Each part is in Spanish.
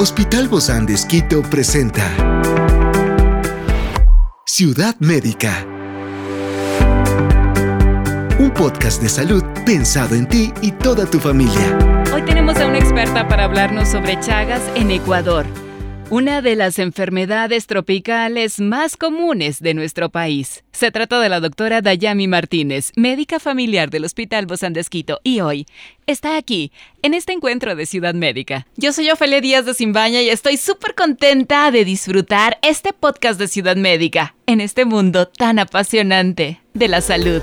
Hospital Bozán de Esquito presenta Ciudad Médica. Un podcast de salud pensado en ti y toda tu familia. Hoy tenemos a una experta para hablarnos sobre Chagas en Ecuador una de las enfermedades tropicales más comunes de nuestro país. Se trata de la doctora Dayami Martínez, médica familiar del Hospital Bosandesquito, y hoy está aquí, en este encuentro de Ciudad Médica. Yo soy Ofelia Díaz de Simbaña y estoy súper contenta de disfrutar este podcast de Ciudad Médica, en este mundo tan apasionante de la salud.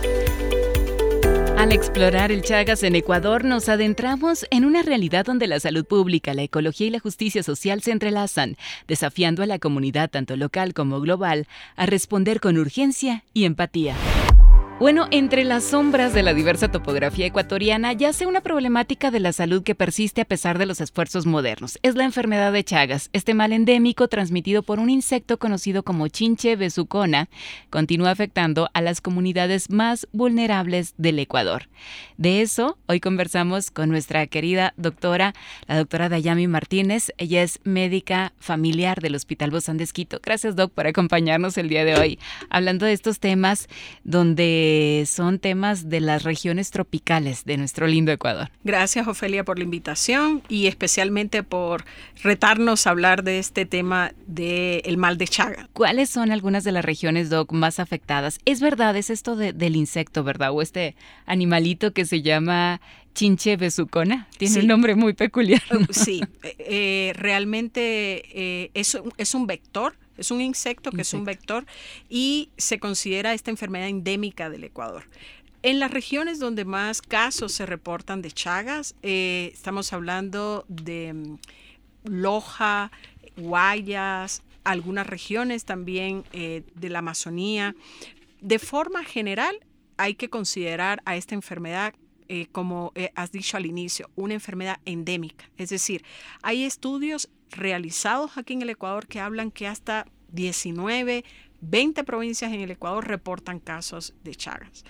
Al explorar el Chagas en Ecuador, nos adentramos en una realidad donde la salud pública, la ecología y la justicia social se entrelazan, desafiando a la comunidad tanto local como global a responder con urgencia y empatía. Bueno, entre las sombras de la diversa topografía ecuatoriana yace una problemática de la salud que persiste a pesar de los esfuerzos modernos. Es la enfermedad de Chagas. Este mal endémico transmitido por un insecto conocido como chinche besucona continúa afectando a las comunidades más vulnerables del Ecuador. De eso, hoy conversamos con nuestra querida doctora, la doctora Dayami Martínez. Ella es médica familiar del Hospital Bozán de. Gracias, doc, por acompañarnos el día de hoy, hablando de estos temas donde son temas de las regiones tropicales de nuestro lindo Ecuador. Gracias, Ofelia, por la invitación y especialmente por retarnos a hablar de este tema del mal de Chaga. ¿Cuáles son algunas de las regiones, Doc, más afectadas? Es verdad, es esto del insecto, ¿verdad? O este animalito que se llama chinche besucona. Tiene un nombre muy peculiar. Sí, eh, eh, realmente eh, es, es un vector es un insecto que es un vector y se considera esta enfermedad endémica del Ecuador. En las regiones donde más casos se reportan de Chagas, eh, estamos hablando de mm, Loja, Guayas, algunas regiones también eh, de la Amazonía. De forma general, hay que considerar a esta enfermedad eh, como has dicho al inicio, una enfermedad endémica. Es decir, hay estudios realizados aquí en el Ecuador que hablan que hasta 19, 20 provincias en el Ecuador reportan casos de Chagas.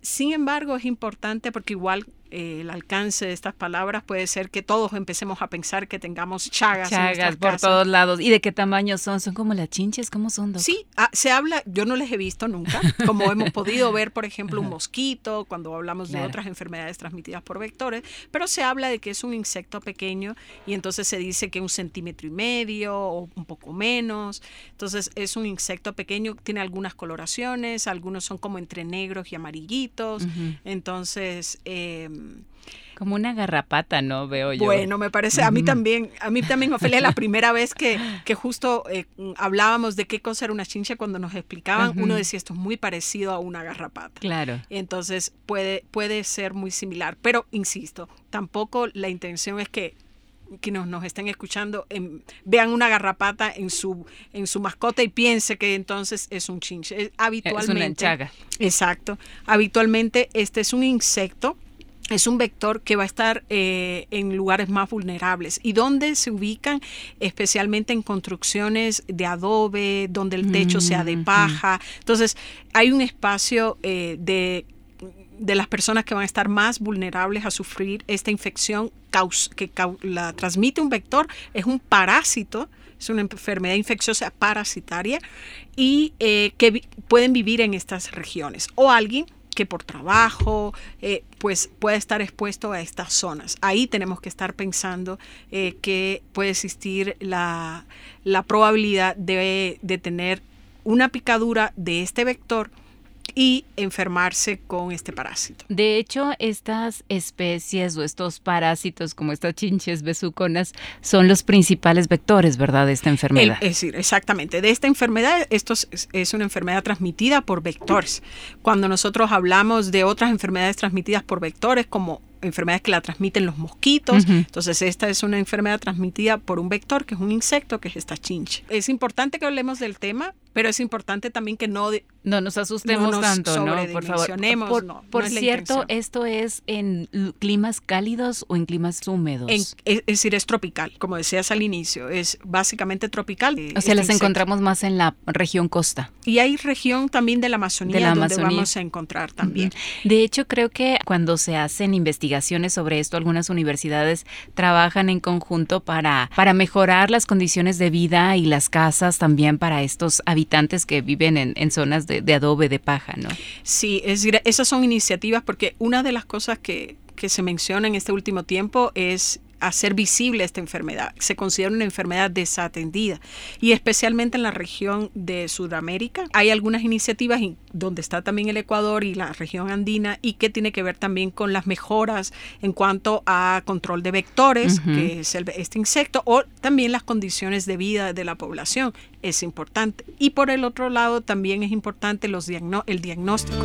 Sin embargo, es importante porque igual el alcance de estas palabras puede ser que todos empecemos a pensar que tengamos chagas. Chagas por todos lados. ¿Y de qué tamaño son? ¿Son como las chinches? ¿Cómo son? Sí, ah, se habla, yo no les he visto nunca, como hemos podido ver, por ejemplo, un mosquito, cuando hablamos de otras enfermedades transmitidas por vectores, pero se habla de que es un insecto pequeño y entonces se dice que un centímetro y medio o un poco menos. Entonces es un insecto pequeño, tiene algunas coloraciones, algunos son como entre negros y amarillitos. Entonces, eh, como una garrapata, ¿no? Veo yo. Bueno, me parece, a mí también, a mí también, Ofelia, la primera vez que, que justo eh, hablábamos de qué cosa era una chincha cuando nos explicaban, uno decía esto es muy parecido a una garrapata. Claro. Entonces puede, puede ser muy similar, pero insisto, tampoco la intención es que que nos, nos estén escuchando vean una garrapata en su en su mascota y piense que entonces es un chinche. Habitualmente, es una enchaga. Exacto. Habitualmente este es un insecto es un vector que va a estar eh, en lugares más vulnerables y donde se ubican especialmente en construcciones de adobe, donde el techo sea de paja. Entonces, hay un espacio eh, de, de las personas que van a estar más vulnerables a sufrir esta infección que la transmite un vector, es un parásito, es una enfermedad infecciosa parasitaria y eh, que pueden vivir en estas regiones. O alguien que por trabajo, eh, pues puede estar expuesto a estas zonas. Ahí tenemos que estar pensando eh, que puede existir la, probabilidad de, de tener una picadura de este vector y enfermarse con este parásito. De hecho, estas especies o estos parásitos como estas chinches besuconas son los principales vectores, ¿verdad?, de esta enfermedad. es decir, exactamente. De esta enfermedad, esto es, una enfermedad transmitida por vectores. Cuando nosotros hablamos de otras enfermedades transmitidas por vectores como enfermedades que la transmiten los mosquitos. Entonces, esta es una enfermedad transmitida por un vector, que es un insecto, que es esta chinche. Es importante que hablemos del tema, pero es importante también que no no nos asustemos tanto, ¿no? Por favor. Por, no, por cierto, ¿esto es en climas cálidos o en climas húmedos? es, decir, es tropical, como decías al inicio, es básicamente tropical. O sea, las encontramos más en la región costa. Y hay región también de la Amazonía, de la donde vamos a encontrar también. De hecho, creo que cuando se hacen investigaciones sobre esto, algunas universidades trabajan en conjunto para, para mejorar las condiciones de vida y las casas también para estos habitantes que viven en, en zonas de adobe, de paja, ¿no? Sí, es esas son iniciativas porque una de las cosas que se menciona en este último tiempo es hacer visible esta enfermedad. Se considera una enfermedad desatendida y especialmente en la región de Sudamérica. Hay algunas iniciativas donde está también el Ecuador y la región andina y que tiene que ver también con las mejoras en cuanto a control de vectores, que es este insecto, o también las condiciones de vida de la población. Es importante. Y por el otro lado también es importante los el diagnóstico.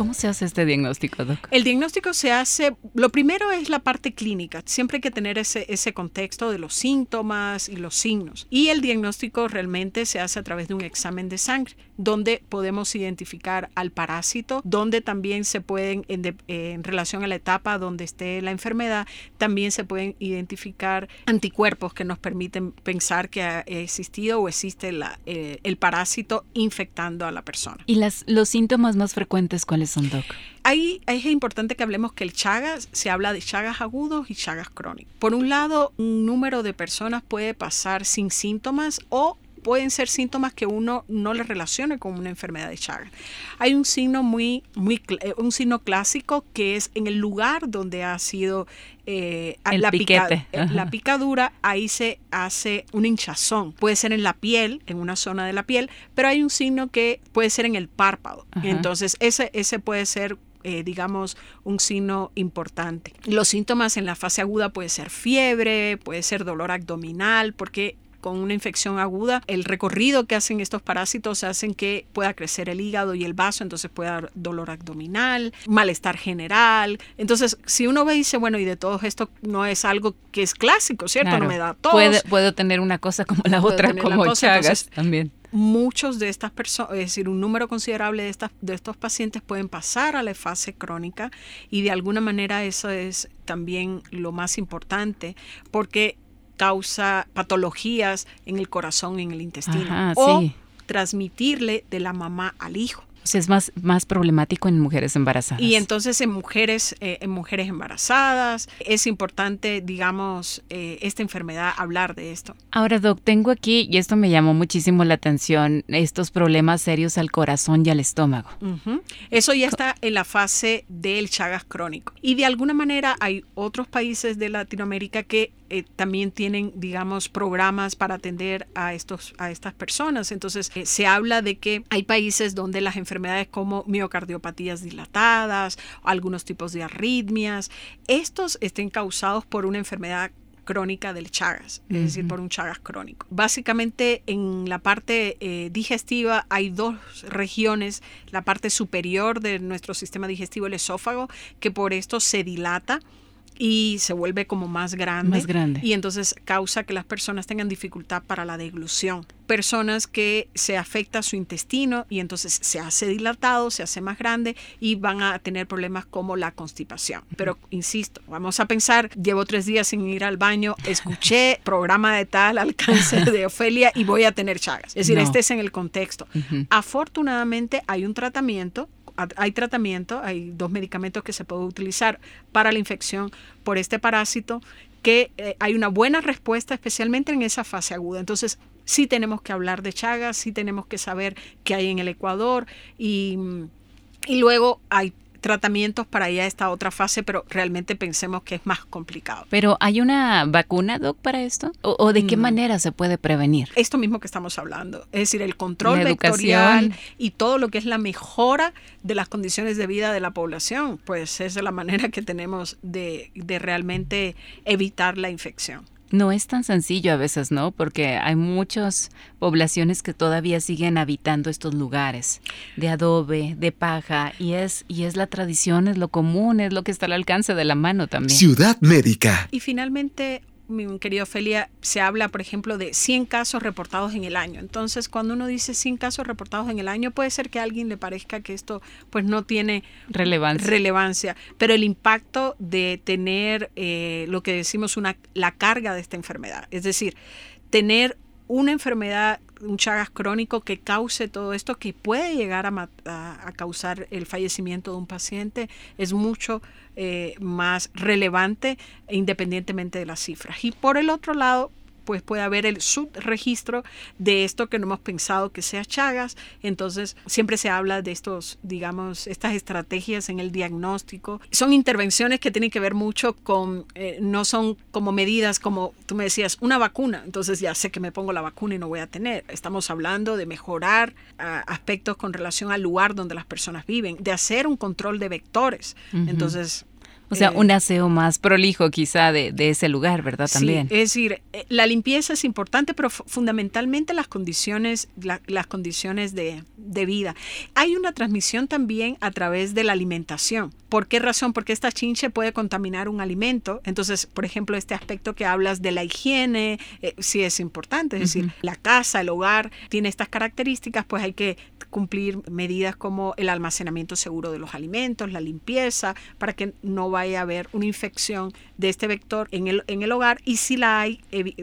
¿Cómo se hace este diagnóstico, Doc? El diagnóstico se hace, lo primero es la parte clínica. Siempre hay que tener ese, ese contexto de los síntomas y los signos. Y el diagnóstico realmente se hace a través de un examen de sangre, donde podemos identificar al parásito, donde también se pueden, en, relación a la etapa donde esté la enfermedad, también se pueden identificar anticuerpos que nos permiten pensar que ha existido o existe la, eh, el parásito infectando a la persona. ¿Y las, los síntomas más frecuentes cuáles Ahí es importante que hablemos que el Chagas se habla de Chagas agudos y Chagas crónicos. Por un lado, un número de personas puede pasar sin síntomas o pueden ser síntomas que uno no le relacione con una enfermedad de Chagas. Hay un signo muy, muy, eh, un signo clásico que es en el lugar donde ha sido eh, la, eh, la picadura, ahí se hace un hinchazón. Puede ser en la piel, en una zona de la piel, pero hay un signo que puede ser en el párpado. Entonces, ese, ese puede ser digamos, un signo importante. Los síntomas en la fase aguda puede ser fiebre, puede ser dolor abdominal, porque con una infección aguda, el recorrido que hacen estos parásitos hacen que pueda crecer el hígado y el vaso, entonces puede dar dolor abdominal, malestar general. Entonces, si uno ve y dice, bueno, y de todo esto no es algo que es clásico, ¿cierto? No me da. Puede, puedo tener una cosa como la otra, como Chagas también muchos de estas personas, es decir, un número considerable de, estas, de estos pacientes pueden pasar a la fase crónica y de alguna manera eso es también lo más importante porque causa patologías en el corazón, en el intestino. o transmitirle de la mamá al hijo. O sea, es más, más problemático en mujeres embarazadas. Y entonces en mujeres, eh, en mujeres embarazadas, es importante, digamos, eh, esta enfermedad, hablar de esto. Ahora, Doc, tengo aquí, y esto me llamó muchísimo la atención, estos problemas serios al corazón y al estómago. Eso ya está en la fase del Chagas crónico. Y de alguna manera hay otros países de Latinoamérica que eh, también tienen, digamos, programas para atender a, estos, a estas personas. Entonces, eh, se habla de que hay países donde las enfermedades como miocardiopatías dilatadas, algunos tipos de arritmias, estos estén causados por una enfermedad crónica del Chagas, es decir, por un Chagas crónico. Básicamente en la parte eh, digestiva hay dos regiones, la parte superior de nuestro sistema digestivo, el esófago, que por esto se dilata y se vuelve como más grande. Más grande. Y entonces causa que las personas tengan dificultad para la deglución. Personas que se afecta su intestino y entonces se hace dilatado, se hace más grande y van a tener problemas como la constipación. Pero insisto, vamos a pensar, llevo tres días sin ir al baño, escuché programa de tal alcance de Ofelia y voy a tener chagas. Es decir, este es en el contexto. Afortunadamente hay un tratamiento hay tratamiento, hay dos medicamentos que se pueden utilizar para la infección por este parásito, que eh, hay una buena respuesta, especialmente en esa fase aguda. Entonces, sí tenemos que hablar de Chagas, sí tenemos que saber qué hay en el Ecuador y, y luego hay tratamientos para ir a esta otra fase, pero realmente pensemos que es más complicado. Pero ¿hay una vacuna, Doc, para esto? ¿O, de qué Mm. manera se puede prevenir? Esto mismo que estamos hablando, es decir, el control vectorial y todo lo que es la mejora de las condiciones de vida de la población, pues es la manera que tenemos de, de realmente evitar la infección. No es tan sencillo a veces, ¿no? Porque hay muchas poblaciones que todavía siguen habitando estos lugares de adobe, de paja, y es, y es la tradición, es lo común, es lo que está al alcance de la mano también. Ciudad Médica. Y finalmente, mi querido Ofelia, se habla, por ejemplo, de 100 casos reportados en el año. Entonces, cuando uno dice 100 casos reportados en el año, puede ser que a alguien le parezca que esto pues no tiene Relevancia. relevancia, pero el impacto de tener eh, lo que decimos una la carga de esta enfermedad, es decir, tener una enfermedad, un Chagas crónico que cause todo esto, que puede llegar a, causar el fallecimiento de un paciente, es mucho eh, más relevante independientemente de las cifras. Y por el otro lado, pues puede haber el subregistro de esto que no hemos pensado que sea Chagas. Entonces, siempre se habla de estos, digamos, estas estrategias en el diagnóstico. Son intervenciones que tienen que ver mucho con, eh, no son como medidas como tú me decías, una vacuna. Entonces ya sé que me pongo la vacuna y no voy a tener. Estamos hablando de mejorar ah, aspectos con relación al lugar donde las personas viven, de hacer un control de vectores. Entonces, O sea, eh, un aseo más prolijo quizá de, de ese lugar, ¿verdad? Sí, También. es decir, eh, la limpieza es importante, pero fu- fundamentalmente las condiciones, la- las condiciones de, de vida. Hay una transmisión también a través de la alimentación. ¿Por qué razón? Porque esta chinche puede contaminar un alimento. Entonces, por ejemplo, este aspecto que hablas de la higiene, eh, sí es importante. Es decir, la casa, el hogar, tiene estas características, pues hay que cumplir medidas como el almacenamiento seguro de los alimentos, la limpieza, para que no vaya a haber una infección de este vector en el, en el hogar y si la hay,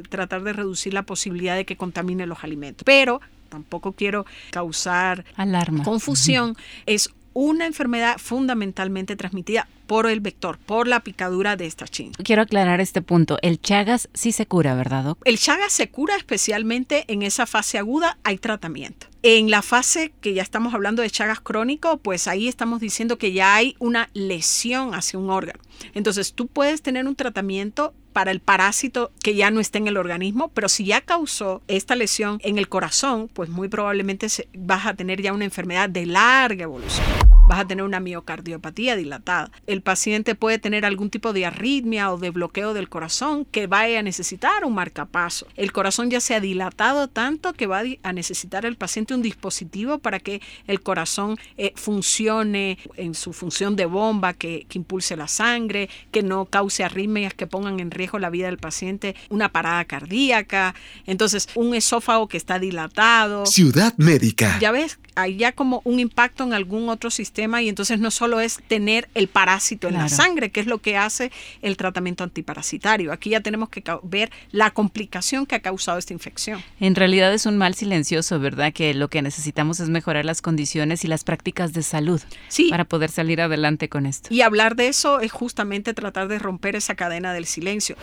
tratar de reducir la posibilidad de que contamine los alimentos. Pero tampoco quiero causar Alarma. confusión, es una enfermedad fundamentalmente transmitida por el vector, por la picadura de esta chincha. Quiero aclarar este punto. El Chagas sí se cura, ¿verdad, Doc? El Chagas se cura especialmente en esa fase aguda, hay tratamiento. En la fase que ya estamos hablando de Chagas crónico, pues ahí estamos diciendo que ya hay una lesión hacia un órgano. Entonces tú puedes tener un tratamiento para el parásito que ya no está en el organismo, pero si ya causó esta lesión en el corazón, pues muy probablemente vas a tener ya una enfermedad de larga evolución. Vas a tener una miocardiopatía dilatada. El paciente puede tener algún tipo de arritmia o de bloqueo del corazón que vaya a necesitar un marcapaso. El corazón ya se ha dilatado tanto que va a necesitar el paciente un dispositivo para que el corazón eh, funcione en su función de bomba, que, que impulse la sangre, que no cause arritmias que pongan en riesgo la vida del paciente, una parada cardíaca. Entonces, un esófago que está dilatado. Ciudad Médica. Ya ves, hay ya como un impacto en algún otro sistema y entonces no solo es tener el parásito en la sangre, que es lo que hace el tratamiento antiparasitario. Aquí ya tenemos que ver la complicación que ha causado esta infección. En realidad es un mal silencioso, ¿verdad? Que lo que necesitamos es mejorar las condiciones y las prácticas de salud Sí, para poder salir adelante con esto. y hablar de eso es justamente tratar de romper esa cadena del silencio.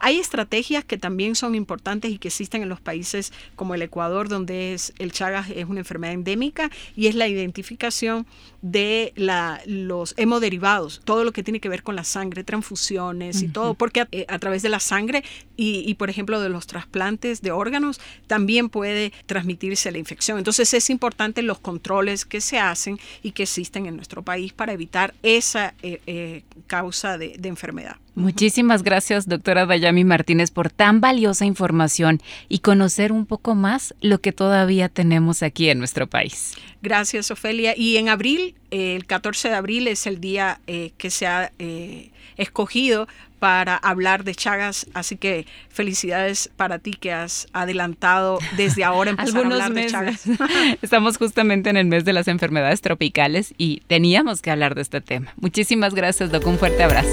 Hay estrategias que también son importantes y que existen en los países como el Ecuador, donde es, el Chagas es una enfermedad endémica y es la identificación de la, los hemoderivados, todo lo que tiene que ver con la sangre, transfusiones y todo, porque a, eh, a través de la sangre y, y, por ejemplo, de los trasplantes de órganos, también puede transmitirse la infección. Entonces es importante los controles que se hacen y que existen en nuestro país para evitar esa eh, eh, causa de, de enfermedad. Muchísimas gracias, doctora Dayami Martínez, por tan valiosa información y conocer un poco más lo que todavía tenemos aquí en nuestro país. Gracias, Ofelia. Y en abril, eh, el 14 de abril es el día eh, que se ha eh, escogido para hablar de Chagas, así que felicidades para ti que has adelantado desde ahora empezar Algunos a hablar meses. de Chagas. Estamos justamente en el mes de las enfermedades tropicales y teníamos que hablar de este tema. Muchísimas gracias, Doc. Un fuerte abrazo.